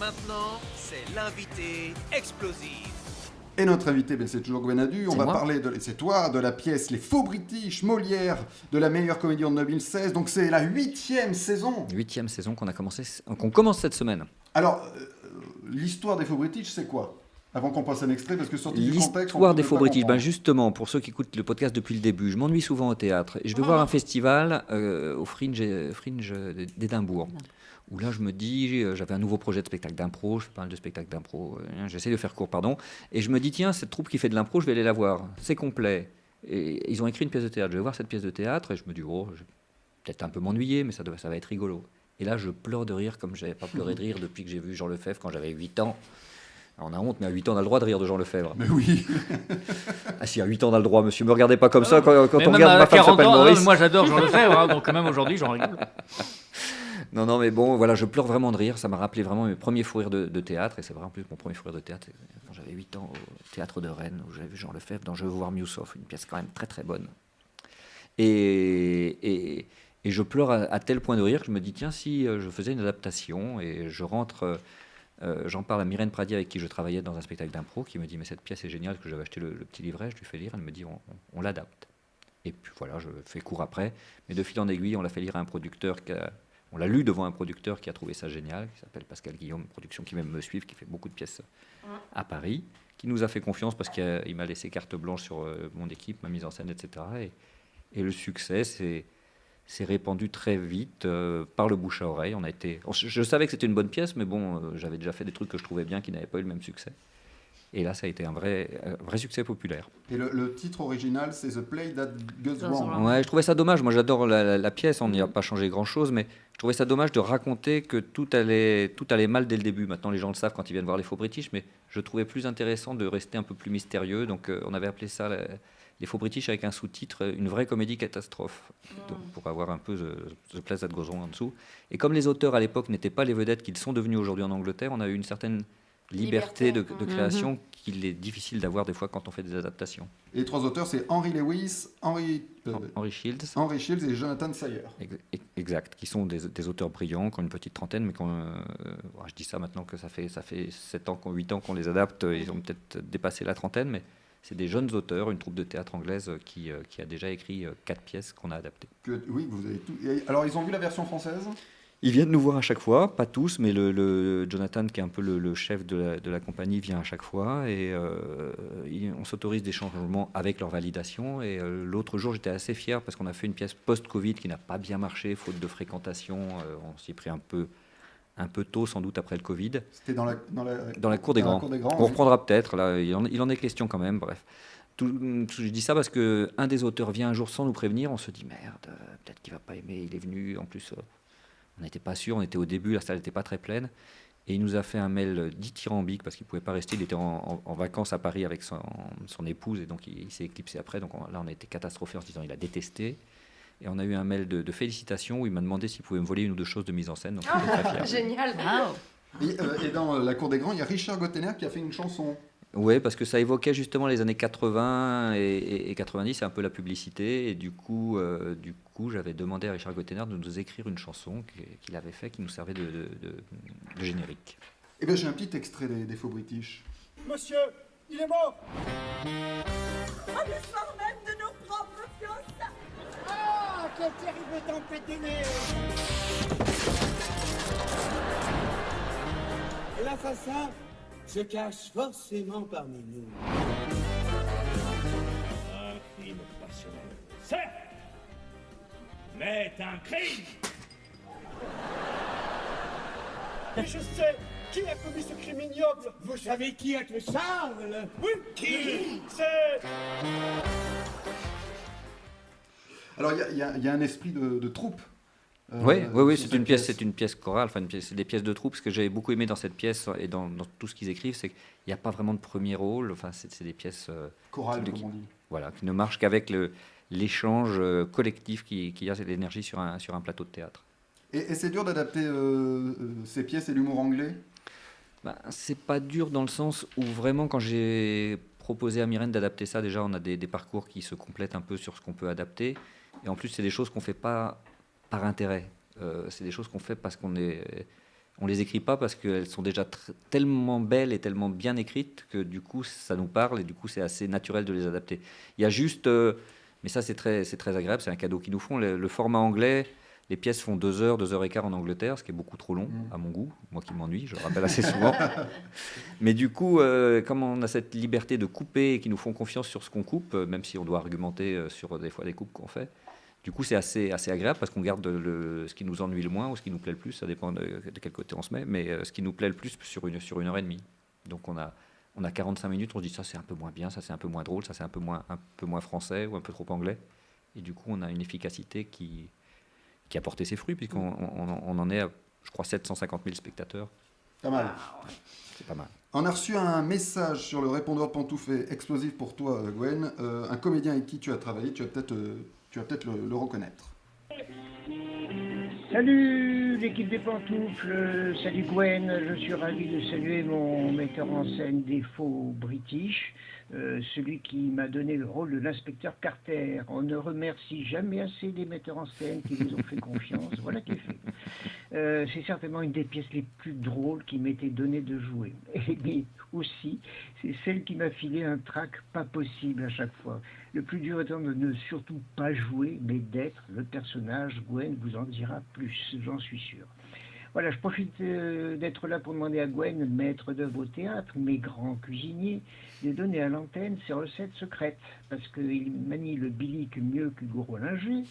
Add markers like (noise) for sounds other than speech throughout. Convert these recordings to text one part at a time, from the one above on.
Maintenant, c'est l'invité explosif. Et notre invité, ben, c'est toujours Gwenadu. On C'est va moi. parler de, c'est toi, de la pièce Les Faux British, Molière, de la meilleure comédie en 2016. Donc c'est la huitième saison. Huitième saison qu'on a commencé, qu'on commence cette semaine. Alors, euh, l'histoire des Faux British, c'est quoi? Avant qu'on passe un extrait, parce que sorti du contexte. on L'histoire des faux british, ben justement, pour ceux qui écoutent le podcast depuis le début, je m'ennuie souvent au théâtre. Et je vais voir un festival euh, au Fringe, Fringe d'Édimbourg, où là je me dis, euh, j'avais un nouveau projet de spectacle d'impro, je fais pas mal de spectacles d'impro, euh, j'essaie de faire court, pardon, et je me dis, tiens, cette troupe qui fait de l'impro, je vais aller la voir, c'est complet. Et ils ont écrit une pièce de théâtre, je vais voir cette pièce de théâtre, et je me dis, oh, je vais peut-être un peu m'ennuyer, mais ça, doit- ça va être rigolo. Et là, je pleure de rire comme j'avais pas pleuré de rire depuis que j'ai vu Jean Lefebvre quand j'avais 8 ans. On a honte, mais à 8 ans, on a le droit de rire de Jean Lefebvre. Mais oui. (laughs) Ah si, à 8 ans, on a le droit, monsieur. Me regardez pas comme ça quand, on regarde ma femme 40 s'appelle Maurice. moi j'adore Jean Lefebvre, hein, donc même aujourd'hui j'en rigole. (laughs) Non, non, mais bon, voilà, je pleure vraiment de rire. Ça m'a rappelé vraiment mes premiers fous rires de, de théâtre. Et c'est vrai, en plus, mon premier fou rire de théâtre, quand j'avais 8 ans au théâtre de Rennes, où j'avais vu Jean Lefebvre dans Je veux voir Miussoff, une pièce quand même très très bonne. Et, et, et je pleure à, à tel point de rire que je me dis, tiens, si euh, je faisais une adaptation et je rentre. Euh, J'en parle à Myrène Pradi avec qui je travaillais dans un spectacle d'impro qui me dit mais cette pièce est géniale que j'avais acheté le, le petit livret je lui fais lire elle me dit on, on- on l'adapte. Et puis voilà je fais court après. Mais de fil en aiguille on l'a fait lire à un producteur qui a- on l'a lu devant un producteur qui a trouvé ça génial qui s'appelle Pascal Guillaume production qui même me suivent qui fait beaucoup de pièces à Paris qui nous a fait confiance parce qu'il m'a laissé carte blanche sur euh, mon équipe ma mise en scène etc et, et le succès c'est s'est répandu très vite euh, par le bouche à oreille. On a été, on- je savais que c'était une bonne pièce, mais bon, euh, j'avais déjà fait des trucs que je trouvais bien qui n'avaient pas eu le même succès. Et là, ça a été un vrai, un vrai succès populaire. Et le, le titre original, c'est The Play That Goes Wrong. Ouais, je trouvais ça dommage. Moi, j'adore la, la- la pièce. On n'y a pas changé grand-chose, mais je trouvais ça dommage de raconter que tout allait, tout allait mal dès le début. Maintenant, les gens le savent quand ils viennent voir les faux British, mais je trouvais plus intéressant de rester un peu plus mystérieux. Donc, euh, on avait appelé ça la- les faux British avec un sous-titre, une vraie comédie catastrophe, Donc, pour avoir un peu The, The Place That Goes Wrong en dessous. Et comme les auteurs à l'époque n'étaient pas les vedettes qu'ils sont devenus aujourd'hui en Angleterre, on a eu une certaine liberté, Liberté. de, de création qu'il est difficile d'avoir des fois quand on fait des adaptations. Et les trois auteurs, c'est Henry Lewis, Henry, euh, Henry Shields. Henry Shields et Jonathan Sayer. Ex- ex- Exact, qui sont des, des auteurs brillants, qui ont une petite trentaine, mais qui ont, euh, je dis ça maintenant que ça fait, ça fait 7 ans, qu'on- 8 ans qu'on les adapte, ils ont peut-être dépassé la trentaine, mais c'est des jeunes auteurs, une troupe de théâtre anglaise qui, euh, qui a déjà écrit euh, quatre pièces qu'on a adaptées. Que, oui, vous avez tout. alors, ils ont vu la version française? Ils viennent nous voir à chaque fois, pas tous, mais le, le- Jonathan, qui est un peu le, le chef de la, de la compagnie, vient à chaque fois et euh, il- on s'autorise des changements avec leur validation. Et euh, l'autre jour, j'étais assez fier parce qu'on a fait une pièce post-Covid qui n'a pas bien marché, faute de fréquentation. Euh, on s'y est pris un peu, un peu tôt, sans doute après le Covid. C'était dans la, dans la, Dans la cour des dans la grands. cour des grands, On oui. reprendra peut-être, là, il en, il en est question quand même, bref. Tout- je dis ça parce que un des auteurs vient un jour sans nous prévenir, on se dit merde, peut-être qu'il va pas aimer, il est venu, en plus euh, on n'était pas sûr, on était au début, la salle n'était pas très pleine, et il nous a fait un mail dithyrambique parce qu'il pouvait pas rester, il était en, en- en vacances à Paris avec son, son épouse, et donc il, il s'est éclipsé après, donc on- là on a été catastrophé en se disant il a détesté. Et on a eu un mail de, de félicitations où il m'a demandé s'il pouvait me voler une ou deux choses de mise en scène. Donc. (laughs) Génial. Et, euh, et dans euh, la cour des grands, il y a Richard Gottener qui a fait une chanson. Oui, parce que ça évoquait justement les années 80 et, et- et 90, c'est un peu la publicité. Et du coup, euh, du coup j'avais demandé à Richard Gottener de nous écrire une chanson qu'il avait fait, qui nous servait de, de- de- de générique. Eh bien, j'ai un petit extrait des, des faux British. Monsieur, il est mort À quelle terrible tempête de neige Et l'assassin se cache forcément parmi nous. Un crime passionnel. Certes Mais un crime Mais je sais qui a commis ce crime ignoble Vous savez qui est le Charles Oui Qui? C'est... Alors, il y a- y, y un esprit de, de troupe. euh, oui, oui, oui, c'est une pièce, c'est une pièce chorale, enfin, c'est des pièces de troupe. Ce que j'avais beaucoup aimé dans cette pièce et dans, dans tout ce qu'ils écrivent, c'est qu'il n'y a pas vraiment de premier rôle. Enfin, c'est des pièces euh, Chorale, qui- comme on dit. Voilà, qui ne marchent qu'avec l'échange euh, collectif qui, qui a cette énergie sur un, sur un plateau de théâtre. Et, et c'est dur d'adapter euh, ces pièces et l'humour anglais? Ben, c'est pas dur dans le sens où vraiment quand j'ai proposé à Myrène d'adapter ça, déjà on a des, parcours qui se complètent un peu sur ce qu'on peut adapter. Et en plus c'est des choses qu'on fait pas par intérêt. Euh, c'est des choses qu'on fait parce qu'on est On les écrit pas parce qu'elles sont déjà tellement belles et tellement bien écrites que du coup ça nous parle et du coup c'est assez naturel de les adapter. Il y a juste, euh, mais ça c'est très, très agréable, c'est un cadeau qu'ils nous font. Le format anglais, les pièces font deux heures, deux heures et quart en Angleterre, ce qui est beaucoup trop long à mon goût, moi qui m'ennuie, je le rappelle assez souvent. (laughs) Mais du coup, euh, comme on a cette liberté de couper et qui nous font confiance sur ce qu'on coupe, euh, même si on doit argumenter euh, sur des fois des coupes qu'on fait, du coup c'est assez, assez agréable parce qu'on garde le, ce qui nous ennuie le moins ou ce qui nous plaît le plus, ça dépend de, de quel côté on se met, mais ce qui nous plaît le plus sur une, sur une heure et demie. Donc on a, on a 45 minutes, on se dit ça c'est un peu moins bien, ça c'est un peu moins drôle, ça c'est un peu moins, un peu moins français ou un peu trop anglais. Et du coup on a une efficacité qui, qui a porté ses fruits puisqu'on on, on en est à, je crois, 750 000 spectateurs. Pas mal. C'est pas mal. On a reçu un message sur le répondeur de pantoufles explosif pour toi, euh, Gwen. Euh, un comédien avec qui tu as travaillé, tu vas peut-être euh, tu vas peut-être le, le reconnaître. Salut l'équipe des pantoufles, salut Gwen, je suis ravi de saluer mon metteur en scène des faux british, euh, celui qui m'a donné le rôle de l'inspecteur Carter. On ne remercie jamais assez les metteurs en scène qui nous ont fait confiance, voilà qui est fait. Euh, c'est certainement une des pièces les plus drôles qui m'était donné de jouer. (laughs) Et mais aussi, c'est celle qui m'a filé un trac pas possible à chaque fois. Le plus dur étant de ne surtout pas jouer, mais d'être le personnage. Gwen vous en dira plus, j'en suis sûr. Voilà, je profite euh, d'être là pour demander à Gwen, maître d'œuvre au théâtre, mais grand cuisinier, de donner à l'antenne ses recettes secrètes, parce qu'il manie le bilic mieux qu'Hugo Rollinger,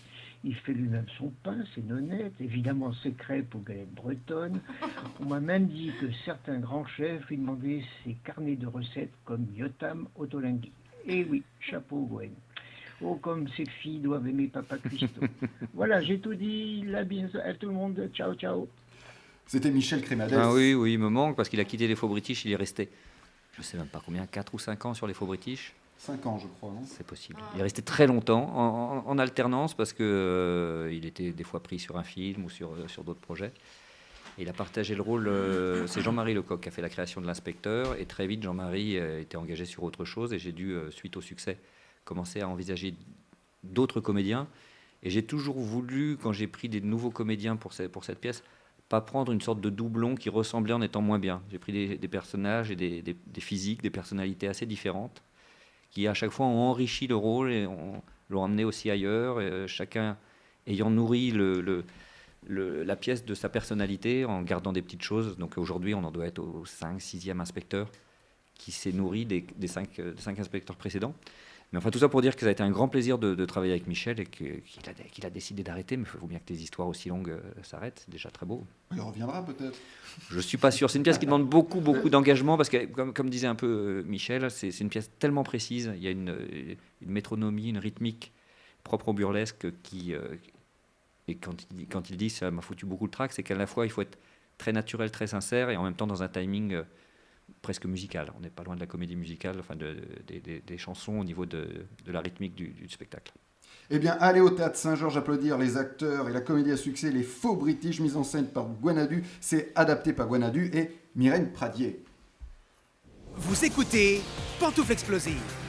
il fait lui-même son pain, ses nonnettes, évidemment ses crêpes aux galettes bretonnes. (laughs) On m'a même dit que certains grands chefs lui demandaient ses carnets de recettes comme Yotam Otolenghi. Et oui, chapeau Gwen. Oh, comme ces filles doivent aimer Papa Christo. (laughs) voilà, j'ai tout dit. La bise à tout le monde. Ciao, ciao. C'était Michel Crémadès. Ah oui, oui, il me manque parce qu'il a quitté les faux british, il est resté, je sais même pas combien, 4 ou 5 ans sur les faux british. 5 ans, je crois. non? C'est possible. Il est resté très longtemps en, en- en alternance parce que euh, il était des fois pris sur un film ou sur, euh, sur d'autres projets. Et il a partagé le rôle. euh, c'est Jean-Marie Lecoq qui a fait la création de l'inspecteur et très vite Jean-Marie euh, était engagé sur autre chose et j'ai dû, suite au succès, commencer à envisager d'autres comédiens. Et j'ai toujours voulu, quand j'ai pris des nouveaux comédiens pour, ce- pour cette pièce, pas prendre une sorte de doublon qui ressemblait en étant moins bien. J'ai pris des, personnages et des, physiques, des personnalités assez différentes qui à chaque fois ont enrichi le rôle et ont- l'ont amené aussi ailleurs, euh, chacun ayant nourri la pièce de sa personnalité en gardant des petites choses. Donc aujourd'hui, on en doit être au 5, 6e inspecteur qui s'est nourri des, des, 5, inspecteurs précédents. Mais enfin, tout ça pour dire que ça a été un grand plaisir de, de travailler avec Michel et qu'il a, décidé d'arrêter. Mais il faut bien que des histoires aussi longues euh, s'arrêtent. C'est déjà très beau. Il reviendra peut-être. Je suis pas sûr. C'est une pièce qui demande beaucoup, beaucoup d'engagement parce que, comme, comme disait un peu euh, Michel, c'est une pièce tellement précise. Il y a une, euh, une métronomie, une rythmique propre au burlesque qui. et quand il, dit- quand il dit ça m'a foutu beaucoup de trac, c'est qu'à la fois il faut être très naturel, très sincère et en même temps dans un timing presque musical. On n'est pas loin de la comédie musicale, enfin de- des- chansons au niveau de, de la rythmique du, du spectacle. Eh bien, allez au théâtre Saint-Georges applaudir les acteurs et la comédie à succès Les Faux British, mise en scène par Guanadu. C'est adapté par Guanadu et Myrène Pradier. Vous écoutez Pantoufle Explosive.